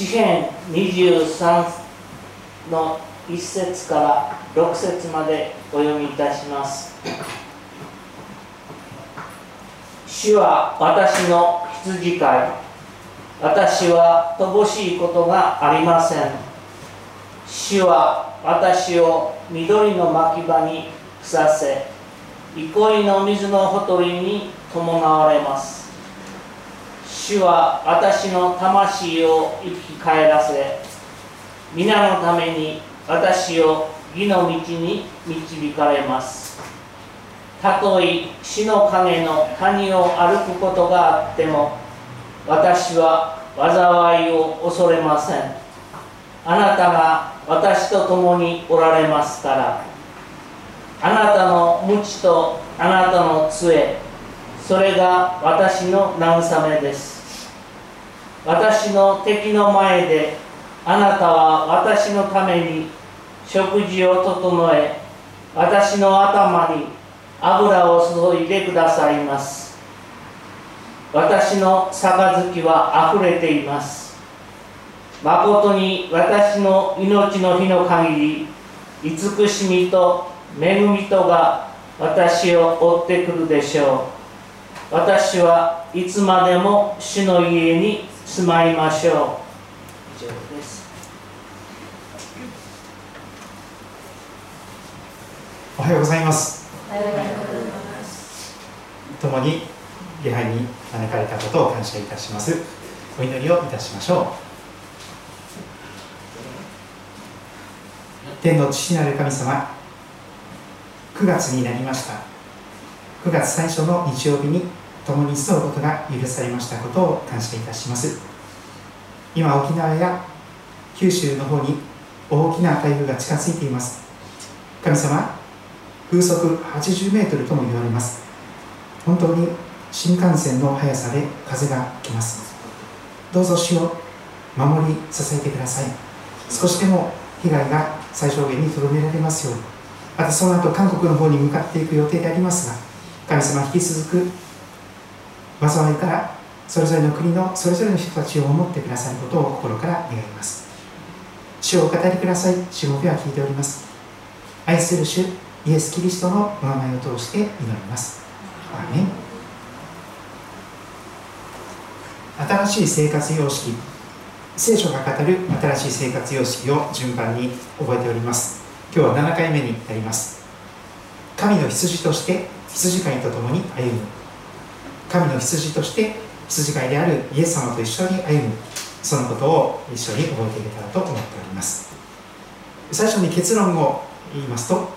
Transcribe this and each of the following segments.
詩編23の1節から6節までお読みいたします。主は私の羊飼い。私は乏しいことがありません。主は私を緑の牧場にさせ憩いの水のほとりに伴われます。主は私の魂を生き返らせ皆のために私を義の道に導かれます。たとえ死の影の谷を歩くことがあっても私は災いを恐れません。あなたが私と共におられますからあなたの鞭とあなたの杖それが私の慰めです。私の敵の前であなたは私のために食事を整え私の頭に油を注いでくださいます。私の杯はあふれています。誠に私の命の日の限り慈しみと恵みとが私を追ってくるでしょう。私はいつまでも主の家に住まいましょう。以上です。おはようございます。共に礼拝に招かれたことを感謝いたします。お祈りをいたしましょう。天の父なる神様9月になりました。9月最初の日曜日に共に住むことが許されましたことを感謝いたします。今沖縄や九州の方に大きな台風が近づいています。神様風速80メートルとも言われます。本当に新幹線の速さで風が来ます。どうぞ主を守り支えてください。少しでも被害が最小限にとどめられますように。またその後韓国の方に向かっていく予定でありますが神様引き続く災いからそれぞれの国のそれぞれの人たちを守ってくださることを心から願います。主をお語りください。しもべは聞いております。愛する主イエス・キリストのお名前を通して祈ります。アーメン。新しい生活様式。聖書が語る新しい生活様式を順番に覚えております。今日は7回目になります。神の羊として羊飼いと共に歩む。神の羊として羊飼いであるイエス様と一緒に歩む。そのことを一緒に覚えていけたらと思っております。最初に結論を言いますと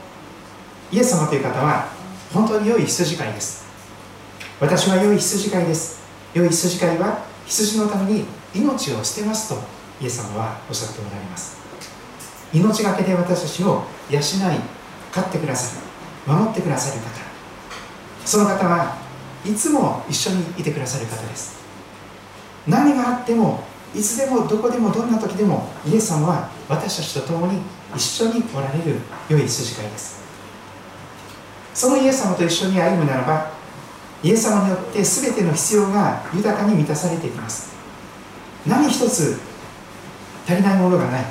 イエス様という方は本当に良い羊飼いです。私は良い羊飼いです。良い羊飼いは羊のために命を捨てますとイエス様はおっしゃっておられます。命がけで私たちを養い飼ってくださる守ってくださる方。その方はいつも一緒にいてくださる方です。何があってもいつでもどこでもどんな時でもイエス様は私たちと共に一緒におられる良い筋飼いです。そのイエス様と一緒に歩むならばイエス様によって全ての必要が豊かに満たされていきます。何一つ足りないものがない。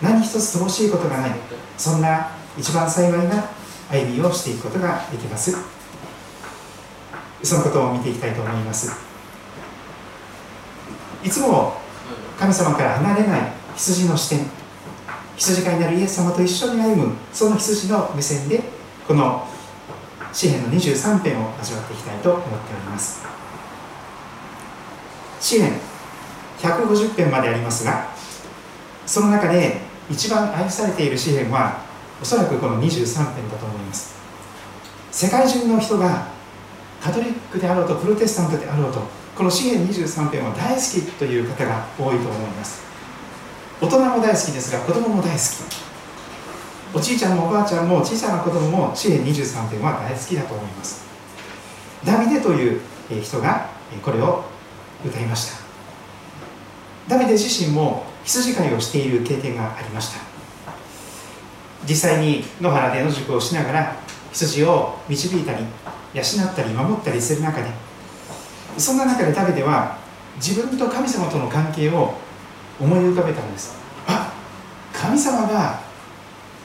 何一つ乏しいことがない。そんな一番幸いな歩みをしていくことができます。そのことを見ていきたいと思います。いつも神様から離れない羊の視点羊飼いになるイエス様と一緒に歩むその羊の目線でこの詩篇の23編を味わっていきたいと思っております。詩篇150編までありますがその中で一番愛されている詩篇はおそらくこの23編だと思います。世界中の人がカトリックであろうとプロテスタントであろうとこの詩篇23編は大好きという方が多いと思います。大人も大好きですが子供も大好き。おじいちゃんもおばあちゃんも小さな子供も詩篇23編は大好きだと思います。ダビデという人がこれを歌いました。ダビデ自身も羊飼いをしている経験がありました。実際に野原で野宿をしながら羊を導いたり養ったり守ったりする中でそんな中でダビデは自分と神様との関係を思い浮かべたんです。あ神様が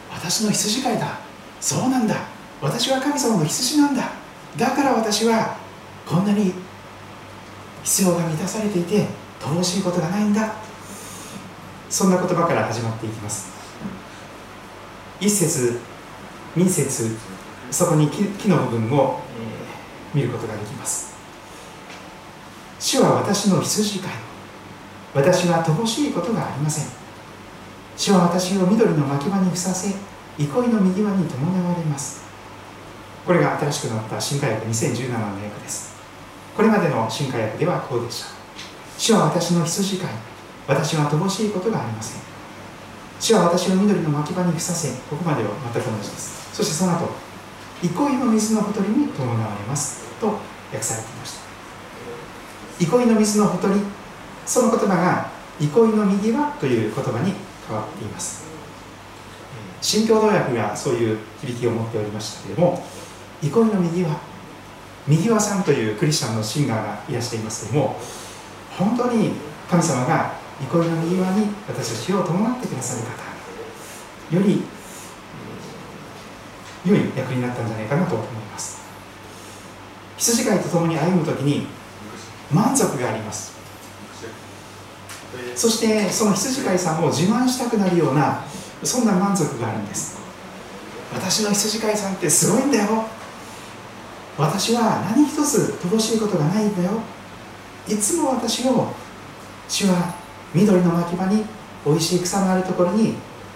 私の羊飼いだ。そうなんだ。私は神様の羊なんだ。だから私はこんなに必要が満たされていて乏しいことがないんだ。そんな言葉から始まっていきます。一節二節そこに木の部分を、えー、見ることができます。主は私の羊飼い。私は乏しいことがありません。主は私を緑の牧場にふさせ憩いの右輪に伴われます。これが新しくなった新化薬2017の訳です。これまでの新化薬ではこうでした。主は私の羊飼い。私は乏しいことがありません。主は私を緑の牧場にふさせここまでは全く同じです。そしてその後憩いの水のほとりに伴われます。と訳されていました。憩いの水のほとりその言葉が憩いの右輪という言葉に変わっています。新共同訳がそういう響きを持っておりましたけれども憩いの右輪右輪さんというクリスチャンのシンガーがいらしていますけれども本当に神様が憩いの右輪に私たちを伴ってくださる方より良い役になったんじゃないかなと思います。羊飼いと共に歩む時に満足があります。そしてその羊飼いさんを自慢したくなるようなそんな満足があるんです。私の羊飼いさんってすごいんだよ。私は何一つ乏しいことがないんだよ。いつも私を主は緑の牧場においしい草のあるところに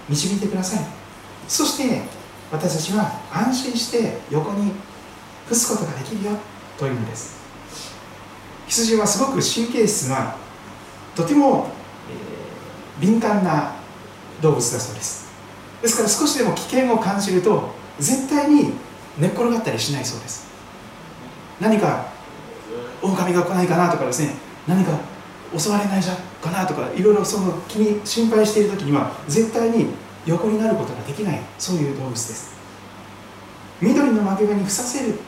導いてください。そして私たちは安心して横に伏すことができるよというのです。羊はすごく神経質なとても、えー、敏感な動物だそうです。ですから少しでも危険を感じると絶対に寝っ転がったりしないそうです。何か狼が来ないかなとかですね。何か襲われないじゃかなとかいろいろその気に心配している時には絶対に横になることができないそういう動物です。緑の負け場に伏させる。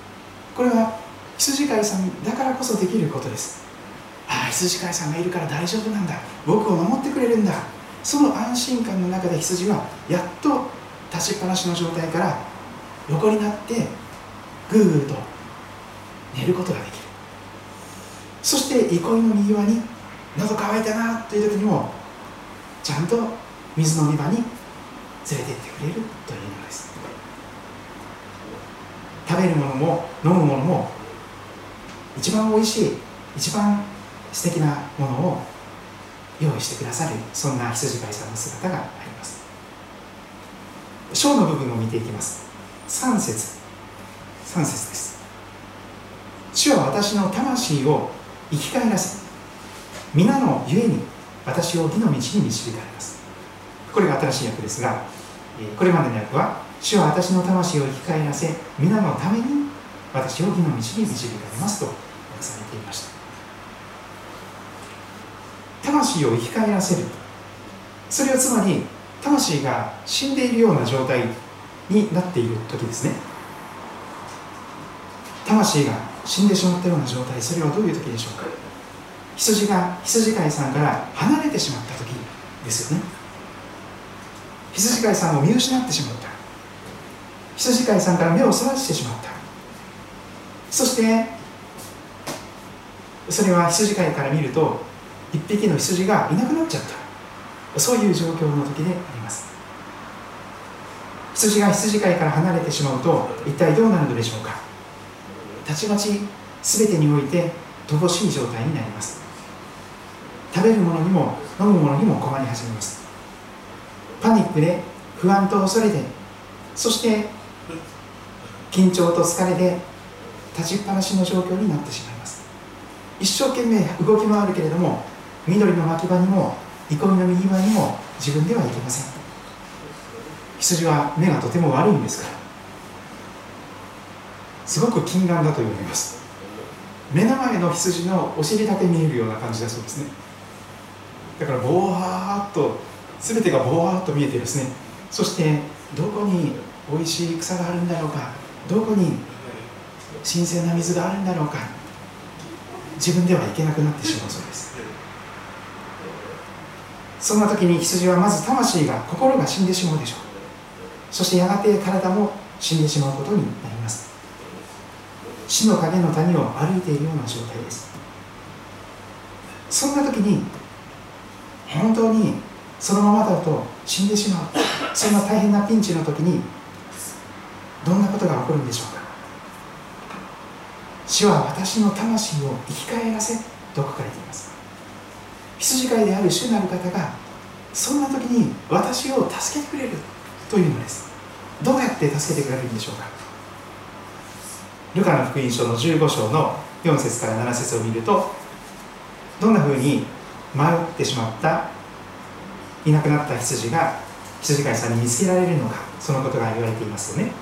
これは羊飼いさんだからこそできることです。ああ羊飼いさんがいるから大丈夫なんだ。僕を守ってくれるんだ。その安心感の中で羊はやっと立ちっぱなしの状態から横になってぐーぐーと寝ることができる。そして憩いの右輪に喉乾いたなという時にもちゃんと水飲み場に連れて行ってくれるというのです。食べるものも飲むものも一番おいしい一番素敵なものを用意してくださるそんな羊飼いさんの姿があります。章の部分を見ていきます。3節。3節です。主は私の魂を生き返らせ皆のゆえに私を義の道に導かれます。これが新しい訳ですがこれまでの訳は主は私の魂を生き返らせ皆のために私を義の道に導かれますと訳されていました。魂を生き返らせる。それはつまり魂が死んでいるような状態になっている時ですね。魂が死んでしまったような状態それはどういう時でしょうか。羊が羊飼いさんから離れてしまった時ですよね。羊飼いさんを見失ってしまった。羊飼いさんから目をそらしてしまった。そしてそれは羊飼いから見ると一匹の羊がいなくなっちゃった。そういう状況の時であります。羊が羊飼いから離れてしまうと一体どうなるのでしょうか。たちまち全てにおいて乏しい状態になります。食べるものにも飲むものにも困り始めます。パニックで不安と恐れでそして緊張と疲れで立ちっぱなしの状況になってしまいます。一生懸命動き回るけれども緑の牧場にも憩いの右場にも自分では行けません。羊は目がとても悪いんですから。すごく近眼だと言われます。目の前の羊のお尻だけ見えるような感じだそうですね。だからぼわーっと全てがぼわっと見えてですね。そしてどこにおいしい草があるんだろうか？どこに新鮮な水があるんだろうか？自分では行けなくなってしまうそうです。そんな時に羊はまず魂が心が死んでしまうでしょう。そしてやがて体も死んでしまうことになります。死の影の谷を歩いているような状態です。そんな時に本当にそのままだと死んでしまう。そんな大変なピンチの時にどんなことが起こるんでしょうか主は私の魂を生き返らせと書かれています。羊飼いである主なる方がそんな時に私を助けてくれるというのです。どうやって助けてくれるんでしょうか。ルカの福音書の15章の4節から7節を見るとどんなふうに迷ってしまったいなくなった羊が羊飼いさんに見つけられるのかそのことが言われていますよね。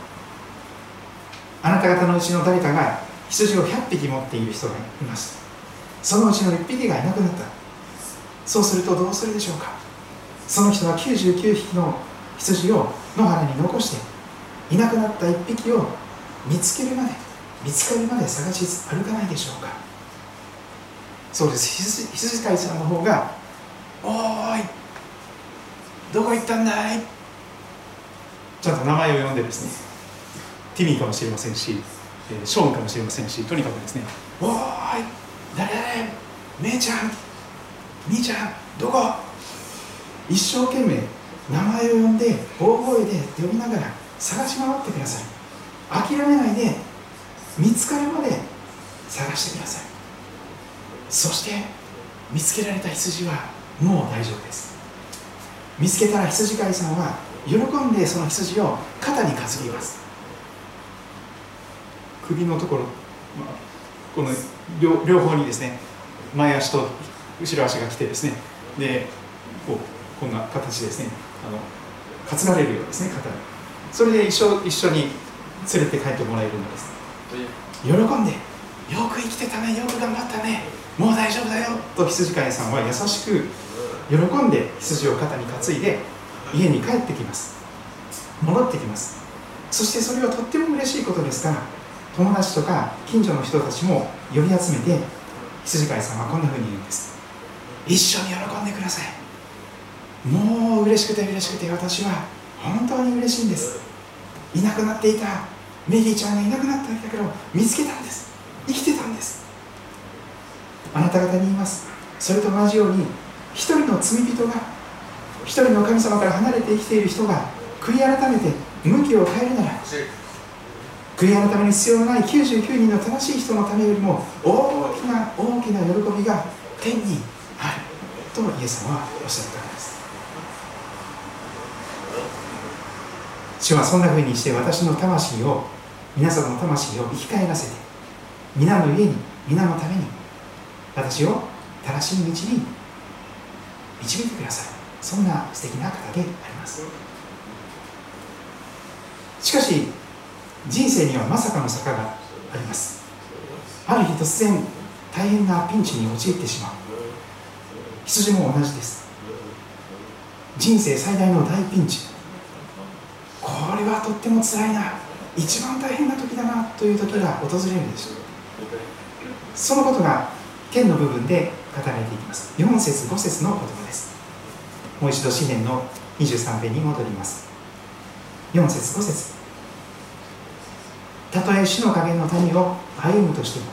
あなた方のうちの誰かが羊を100匹持っている人がいますそのうちの1匹がいなくなった。そうするとどうするでしょうか。その人は99匹の羊を野原に残していなくなった1匹を見つけるまで見つかるまで探し歩かないでしょうか。そうです。羊飼いさんの方が「おーいどこ行ったんだい?」ちゃんと名前を呼んでですね。ティミーかもしれませんしえショーンかもしれませんしとにかくですね「おーい誰？誰姉ちゃん？兄ちゃん？どこ?」一生懸命名前を呼んで大声で呼びながら探し回ってください。諦めないで見つかるまで探してください。そして見つけられた羊はもう大丈夫です。見つけたら羊飼いさんは喜んでその羊を肩に担ぎます。首のところ、この両方にですね前足と後ろ足が来てですねでこうこんな形ですねあの担がれるようですね肩に。それで一緒一緒に連れて帰ってもらえるのです。喜んでよく生きてたねよく頑張ったねもう大丈夫だよと羊飼いさんは優しく喜んで羊を肩に担いで家に帰ってきます。戻ってきます。そしてそれはとっても嬉しいことですから友達とか近所の人たちも呼び集めて羊飼いさんはこんな風に言うんです。一緒に喜んでください。もう嬉しくて嬉しくて私は本当に嬉しいんです。いなくなっていたメリーちゃんがいなくなったんだけど見つけたんです。生きてたんです。あなた方に言います。それと同じように一人の罪人が一人の神様から離れて生きている人が悔い改めて向きを変えるなら悔い改めに必要のない99人の正しい人のためよりも大きな大きな喜びが天にあるとイエス様はおっしゃったんです。主はそんなふうにして私の魂を皆様の魂を生き返らせて皆の家に皆のために私を正しい道に導いてください。そんな素敵な方であります。しかし人生にはまさかの坂があります。ある日突然大変なピンチに陥ってしまう。羊も同じです。人生最大の大ピンチ。これはとっても辛いな。一番大変な時だなという時が訪れるでしょうそのことが天の部分で語られていきます。4節5節の言葉です。もう一度詩篇の23編に戻ります。4節5節。たとえ死の影の谷を歩むとしても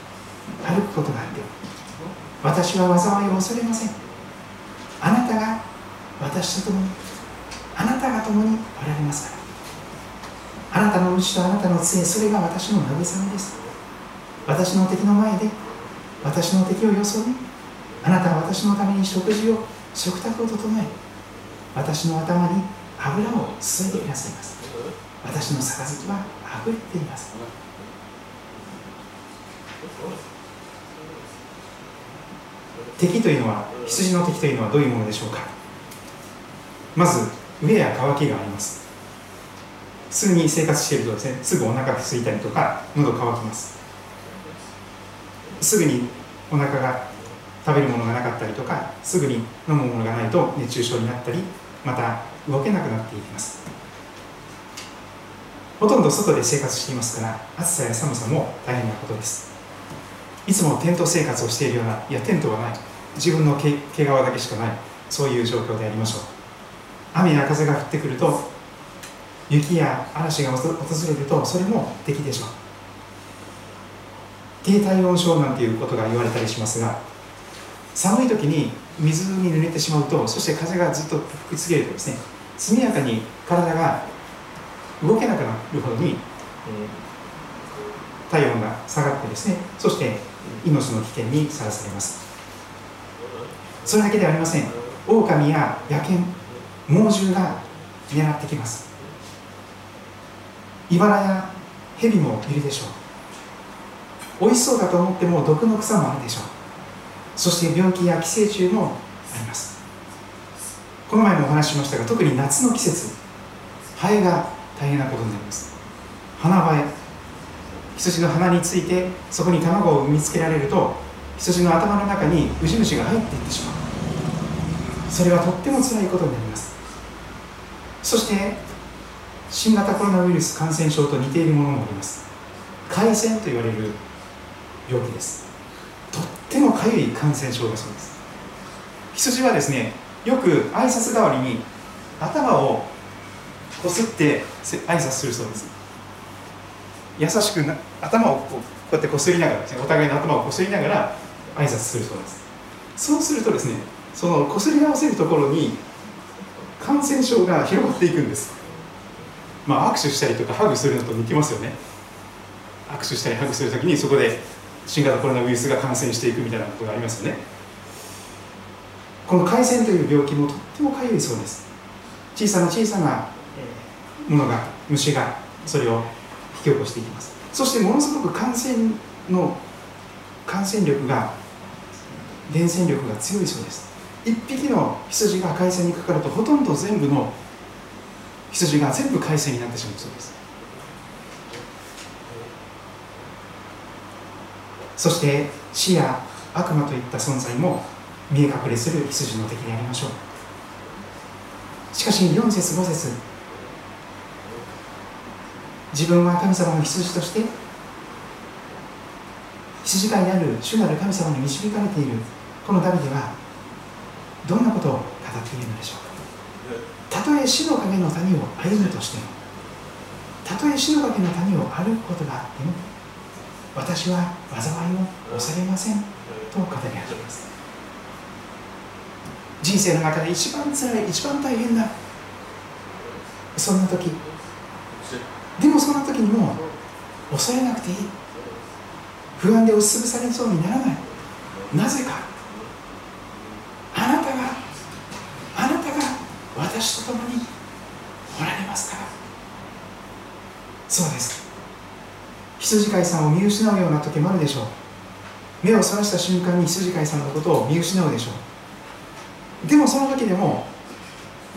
歩くことがあっても私は災いを恐れません。あなたが私と共にあなたが共におられますから。あなたの主とあなたの杖それが私の慰めです。私の敵の前で私の敵を装いあなたは私のために食事を食卓を整え私の頭に油を注いでくださいます。私の杯は溢れています。敵というのは羊の敵というのはどういうものでしょうか。まず飢えや渇きがあります。普通に生活しているとですねすぐお腹が空いたりとか喉乾きます。すぐにお腹が食べるものがなかったりとかすぐに飲むものがないと熱中症になったりまた動けなくなっていきます。ほとんど外で生活していますから暑さや寒さも大変なことです。いつもテント生活をしているようないやテントはない。自分の毛皮だけしかない。そういう状況でありましょう。雨や風が降ってくると雪や嵐が訪れるとそれも敵でしょう。低体温症なんていうことが言われたりしますが寒い時に水に濡れてしまうとそして風がずっと吹きつけるとですね速やかに体が動けなくなるほどに、えー、体温が下がってですねそして命の危険にさらされます。それだけではありません。狼や野犬猛獣が狙ってきます。茨や蛇もいるでしょう。美味しそうだと思っても毒の草もあるでしょう。そして病気や寄生虫もあります。この前もお話ししましたが特に夏の季節ハエが大変なことになります。花ハエ羊の鼻についてそこに卵を産みつけられると羊の頭の中にウジ虫が入っていってしまう。それはとっても辛いことになります。そして新型コロナウイルス感染症と似ているものもあります。感染と言われる病気です。とってもかゆい感染症だそうです。羊はですねよく挨拶代わりに頭をこすって挨拶するそうです。優しくな頭をこうこうやってこすりながらですねお互いの頭をこすりながら挨拶するそうです。そうするとですねそのこすり合わせるところに感染症が広がっていくんです。まあ握手したりとかハグするのと似てますよね。握手したりハグするときにそこで新型コロナウイルスが感染していくみたいなことがありますよね。この海鮮という病気もとってもかゆいそうです。小さな小さなものが虫がそれを引き起こしていきます。そしてものすごく感染の感染力が伝染力が強いそうです。一匹の羊が海鮮にかかるとほとんど全部の羊が全部海鮮になってしまうそうです。そして死や悪魔といった存在も見え隠れする羊の敵でありましょう。しかし4節5節自分は神様の羊として羊飼いである主なる神様に導かれているこのダビデはどんなことを語っているのでしょうか。たとえ死の影の谷を歩むとしてもたとえ死の影の谷を歩くことがあっても私は災いを恐れません。と語り始めます。人生の中で一番辛い一番大変なそんな時。でもそんな時にも恐れなくていい。不安で押しつぶされそうにならない。なぜか。あなたがあなたが私と共におられますから。そうです。羊飼いさんを見失うような時もあるでしょう。目をそらした瞬間に羊飼いさんのことを見失うでしょう。でもその時でも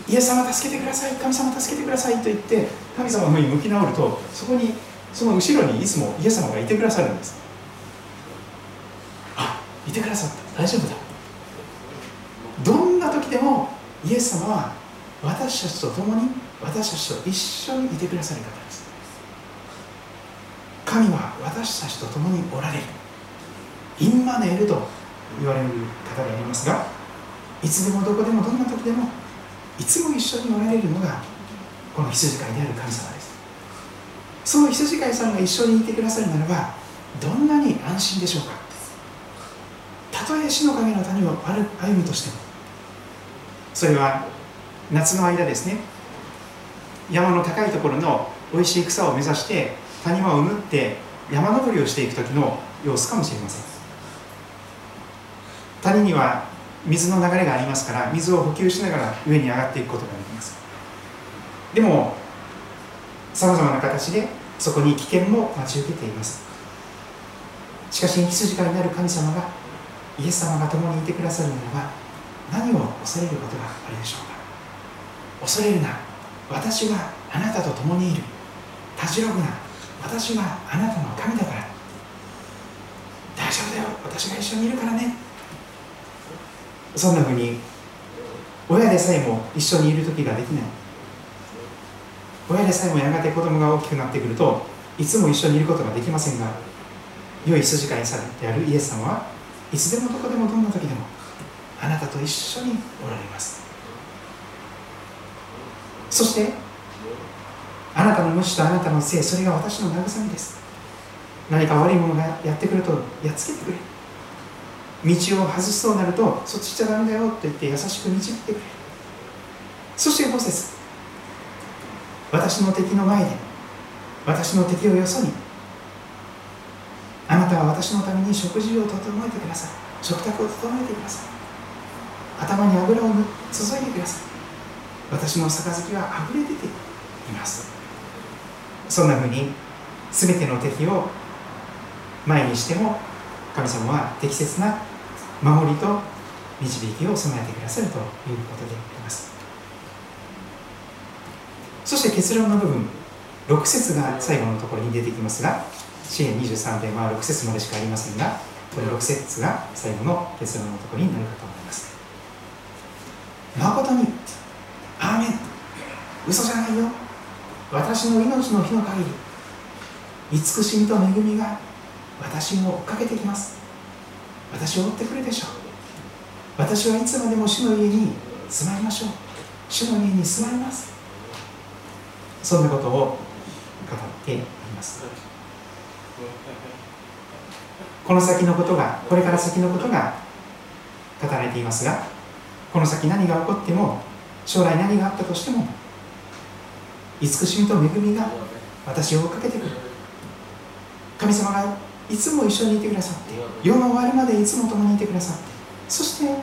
イエス様助けてください神様助けてくださいと言って神様の方に向き直るとそこにその後ろにいつもイエス様がいてくださるんです。あいてくださった。大丈夫だ。どんな時でもイエス様は私たちと共に私たちと一緒にいてくださる方です。神は私たちと共におられる。インマネールと言われる方でありますがいつでもどこでもどんな時でもいつも一緒におられるのがこの羊飼いである神様です。その羊飼いさんが一緒にいてくださるならばどんなに安心でしょうか。たとえ死の影の谷を歩むとしてもそれは夏の間ですね。山の高いところの美味しい草を目指して谷間を縫って山登りをしていく時の様子かもしれません。谷には水の流れがありますから水を補給しながら上に上がっていくことができます。でもさまざまな形でそこに危険も待ち受けています。しかし羊飼いになる神様がイエス様が共にいてくださるならば何を恐れることがあるでしょうか。恐れるな。私はあなたと共にいる。たじろぐな。私はあなたの神だから。大丈夫だよ。私が一緒にいるからね。そんなふうに親でさえも一緒にいる時ができない。親でさえもやがて子供が大きくなってくるといつも一緒にいることができませんが良い筋飼いさんであるイエス様はいつでもどこでもどんな時でもあなたと一緒におられます。そしてあなたの無視とあなたのせいそれが私の慰めです。何か悪いものがやってくるとやっつけてくれ。道を外しそうになるとそっち行っちゃダメだよと言って優しく導いてくれ。そして5節。私の敵の前で私の敵をよそにあなたは私のために食事を整えてください。食卓を整えてください。頭に油を注いでください。私の杯は溢れ出ています。そんなふうに全ての敵を前にしても神様は適切な守りと導きを備えてくださるということであります。そして結論の部分6節が最後のところに出てきますが支援23編は6節までしかありませんがこの6節が最後の結論のところになるかと思います。誠にアーメン。嘘じゃないよ。私の命の日の限り慈しみと恵みが私を追っかけてきます。私を追ってくるでしょう。私はいつまでも主の家に住まいましょう。主の家に住まいます。そんなことを語っています。この先のことがこれから先のことが語られていますがこの先何が起こっても将来何があったとしても慈しみと恵みが私を追っかけてくる。神様がいつも一緒にいてくださって世の終わりまでいつも共にいてくださってそして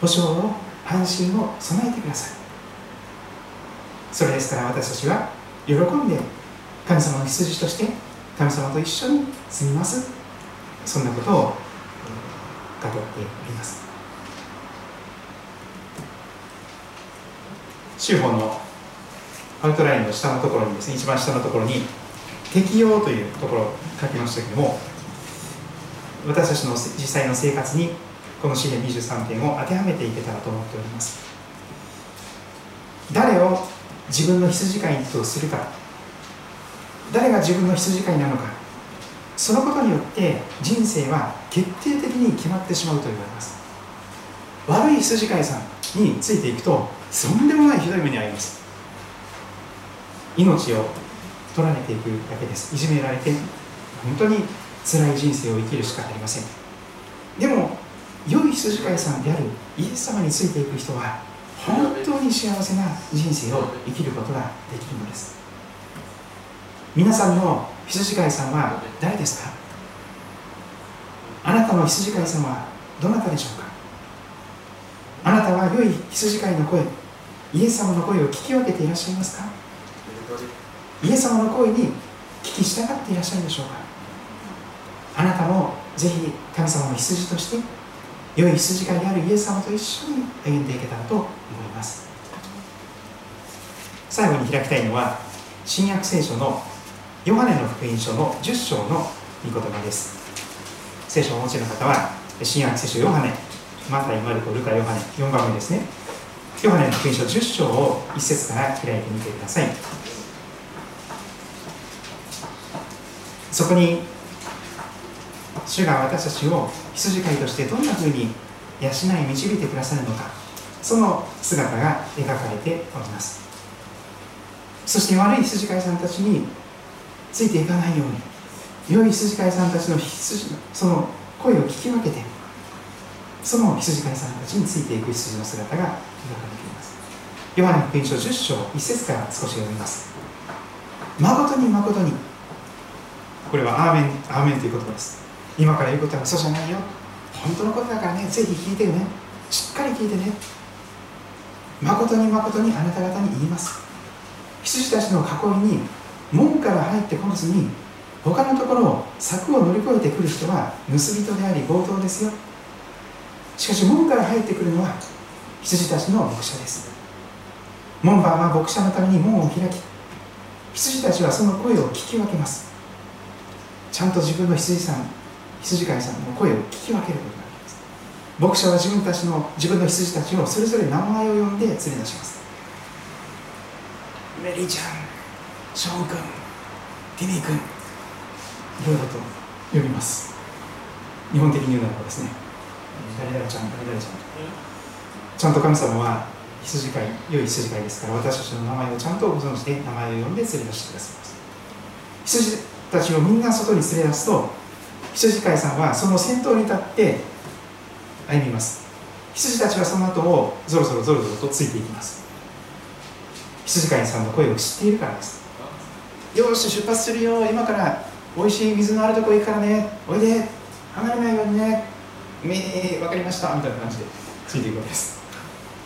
保証を安心を備えてくださいそれですから私たちは喜んで神様の羊として神様と一緒に住みます。そんなことを語っております。修法のアウトラインの下のところにですね一番下のところに適用というところを書きましたけども私たちの実際の生活にこの詩篇23編を当てはめていけたらと思っております。誰を自分の羊飼いとするか誰が自分の羊飼いなのかそのことによって人生は決定的に決まってしまうと言われます。悪い羊飼いさんについていくととんでもないひどい目に遭います。命を取られていくだけです。いじめられて本当に辛い人生を生きるしかありません。でも良い羊飼いさんであるイエス様についていく人は本当に幸せな人生を生きることができるのです。皆さんの羊飼いさんは誰ですか？あなたの羊飼いさんはどなたでしょうか？あなたは良い羊飼いの声イエス様の声を聞き分けていらっしゃいますか？イエス様の声に聞き従っていらっしゃるでしょうかあなたもぜひ神様の羊として良い羊飼いであるイエス様と一緒に歩んでいけたらと思います。最後に開きたいのは新約聖書のヨハネの福音書の10章の御言葉です。聖書をお持ちの方は新約聖書ヨハネマタイ、マルコ、ルカ、ヨハネ4番目ですね。ヨハネの福音書10章を1節から開いてみてください。そこに主が私たちを羊飼いとしてどんなふうに養い導いてくださるのかその姿が描かれております。そして悪い羊飼いさんたちについていかないように良い羊飼いさんたちの羊その声を聞き分けてその羊飼いさんたちについていく羊の姿が描かれています。ヨハネ福音書10章1節から少し読みます。誠に誠にこれはアーメンアーメンという言葉です。今から言うことは嘘じゃないよ。本当のことだからね。ぜひ聞いてね。しっかり聞いてね。誠に誠にあなた方に言います。羊たちの囲いに門から入ってこずに他のところを柵を乗り越えてくる人は盗人であり強盗ですよ。しかし門から入ってくるのは羊たちの牧者です。門番は牧者のために門を開き羊たちはその声を聞き分けます。ちゃんと自分の羊さん羊飼いさんの声を聞き分けることができます。牧者は自分たちの自分の羊たちをそれぞれ名前を呼んで連れ出します。メリーちゃんショーン君ティミー君いろいろと呼びます。日本的に言うならばですね。誰々ちゃん誰々ちゃん。ちゃんと神様は羊飼い良い羊飼いですから私たちの名前をちゃんとご存知で名前を呼んで連れ出してくださいます。羊たちをみんな外に連れ出すと羊飼いさんはその先頭に立って歩みます。羊たちはその後をぞろぞろぞろぞろとついていきます。羊飼いさんの声を知っているからです。よし出発するよ今から美味しい水のあるとこ行くからね。おいで。離れないようにね。めー分かりました。みたいな感じでついていくわけです。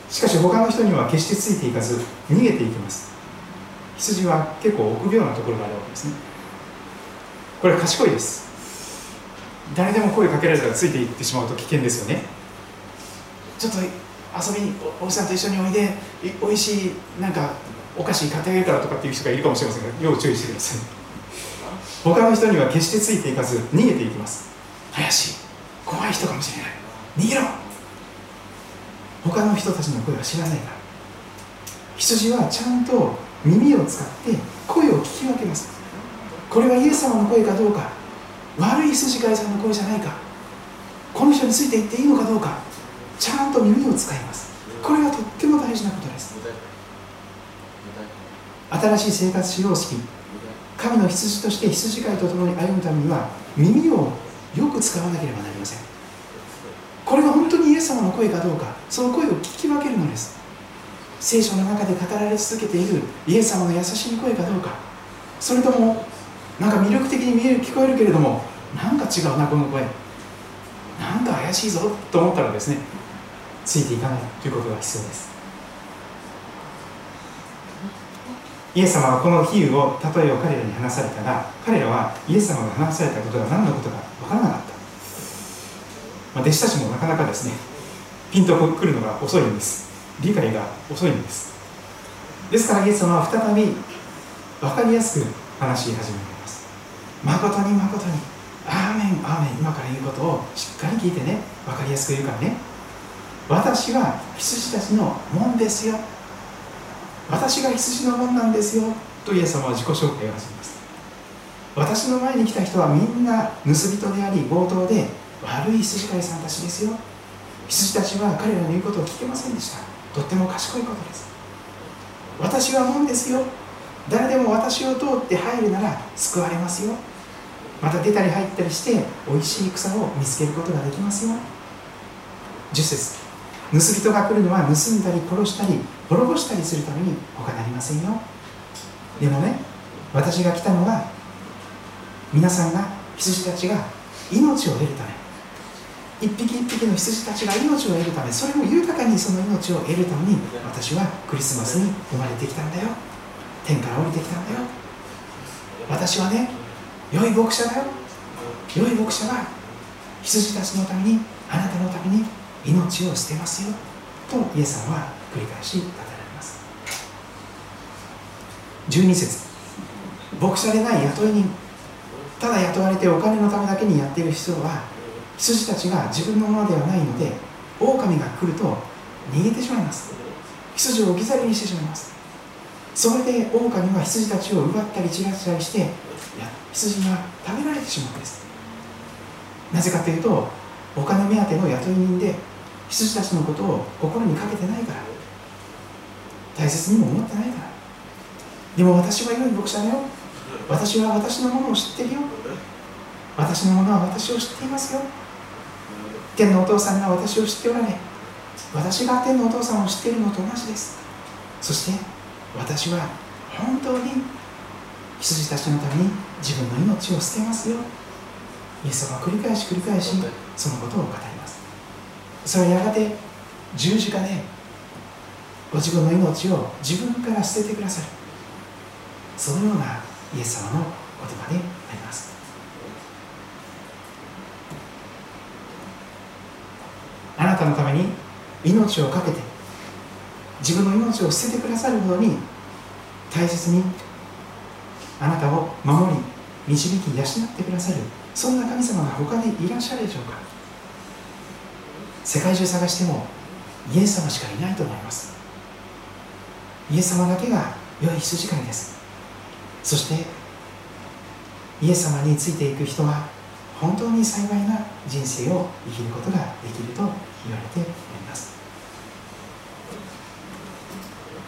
しかし他の人には決してついていかず逃げていきます。羊は結構臆病なところがあるわけですね。これ賢いです。誰でも声かけられたらついていってしまうと危険ですよね。ちょっと遊びにおじさんと一緒においでおいしいなんかお菓子買ってあげるからとかっていう人がいるかもしれませんが要注意してください。他の人には決してついていかず逃げていきます。怪しい。怖い人かもしれない。逃げろ。他の人たちの声は知らないから。羊はちゃんと耳を使って声を聞き分けます。これはイエス様の声かどうか悪い羊飼いさんの声じゃないかこの人についていっていいのかどうかちゃんと耳を使います。これはとっても大事なことです。新しい生活様式神の羊として羊飼いと共に歩むためには耳をよく使わなければなりません。これが本当にイエス様の声かどうかその声を聞き分けるのです。聖書の中で語られ続けているイエス様の優しい声かどうかそれともなんか魅力的に見える聞こえるけれどもなんか違うなこの声。なんか怪しいぞと思ったらですねついていかないということが必要です。イエス様はこの比喩を例えを彼らに話されたら彼らはイエス様が話されたことが何のことか分からなかった、まあ、弟子たちもなかなかですねピンとくるのが遅いんです。理解が遅いんです。ですからイエス様は再び分かりやすく話し始めます誠に誠に。アーメンアーメン。今から言うことをしっかり聞いてね。分かりやすく言うからね。私は羊たちの門ですよ。私が羊の門なんですよ。とイエス様は自己紹介を始めます。私の前に来た人はみんな盗人であり強盗で悪い羊飼いさんたちですよ。羊たちは彼らの言うことを聞けませんでした。とっても賢いことです。私は門ですよ。誰でも私を通って入るなら救われますよ。また出たり入ったりして美味しい草を見つけることができますよ。10節盗人が来るのは盗んだり殺したり滅ぼしたりするために他なりませんよ。でもね私が来たのは皆さんが羊たちが命を得るため。一匹一匹の羊たちが命を得るため。それも豊かにその命を得るために私はクリスマスに生まれてきたんだよ。天から降りてきたんだよ。私はね良い牧者だよ。良い牧者は羊たちのためにあなたのために命を捨てますよ。とイエス様は繰り返し語られます。12節。牧者でない雇い人。ただ雇われてお金のためだけにやっている人は羊たちが自分のものではないので狼が来ると逃げてしまいます。羊を置き去りにしてしまいます。それで狼は羊たちを奪ったり散らしたりしてや羊が食べられてしまうんです。なぜかというとお金目当ての雇い人で羊たちのことを心にかけてないから。大切にも思ってないから。でも私は良い牧者だよ。私は私のものを知ってるよ。私のものは私を知っていますよ。天のお父さんが私を知っておられ私が天のお父さんを知っているのと同じです。そして私は本当に羊たちのために自分の命を捨てますよ。イエス様は繰り返し繰り返しそのことを語ります。それはやがて十字架でご自分の命を自分から捨ててくださる。そのようなイエス様の言葉であります。あなたのために命を懸けて自分の命を捨ててくださるほどに大切にあなたを守り導き養ってくださるそんな神様が他にいらっしゃるでしょうか。世界中探してもイエス様しかいないと思います。イエス様だけが良い羊飼いです。そしてイエス様についていく人は本当に幸いな人生を生きることができると言われております。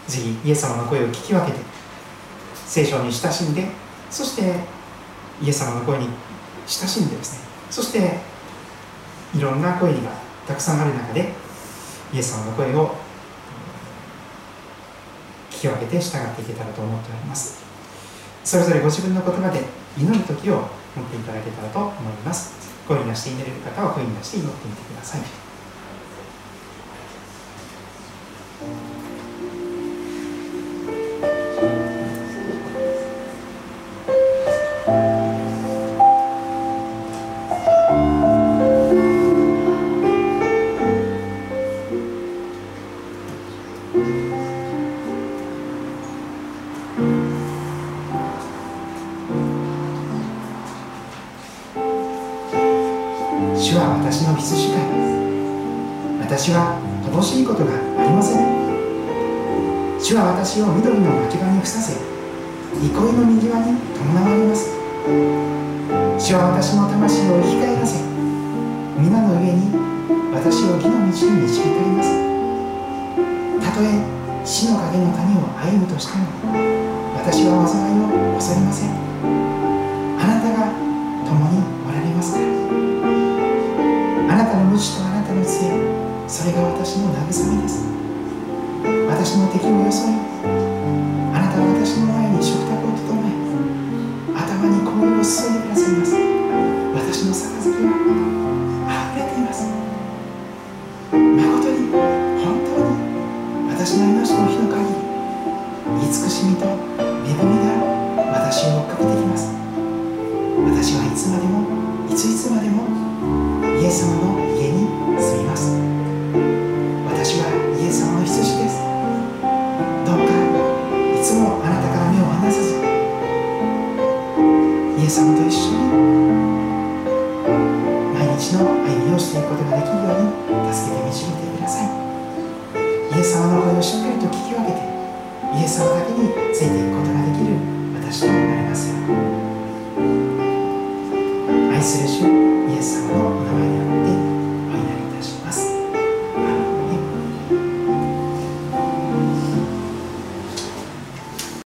次イエス様の声を聞き分けて聖書に親しんでそしてイエス様の声に親しんでですね。そしていろんな声がたくさんある中でイエス様の声を聞き分けて従っていけたらと思っております。それぞれご自分の言葉で祈る時を持っていただけたらと思います。声に出して祈れる方は声に出して祈ってみてください。私を緑の牧場にふさせ憩いの右輪に伴われます。主は私の魂を生き返らせ皆の上に私を義の道に導かれます。たとえ死の影の谷を歩むとしても私は災いを恐れません。あなたが共に私の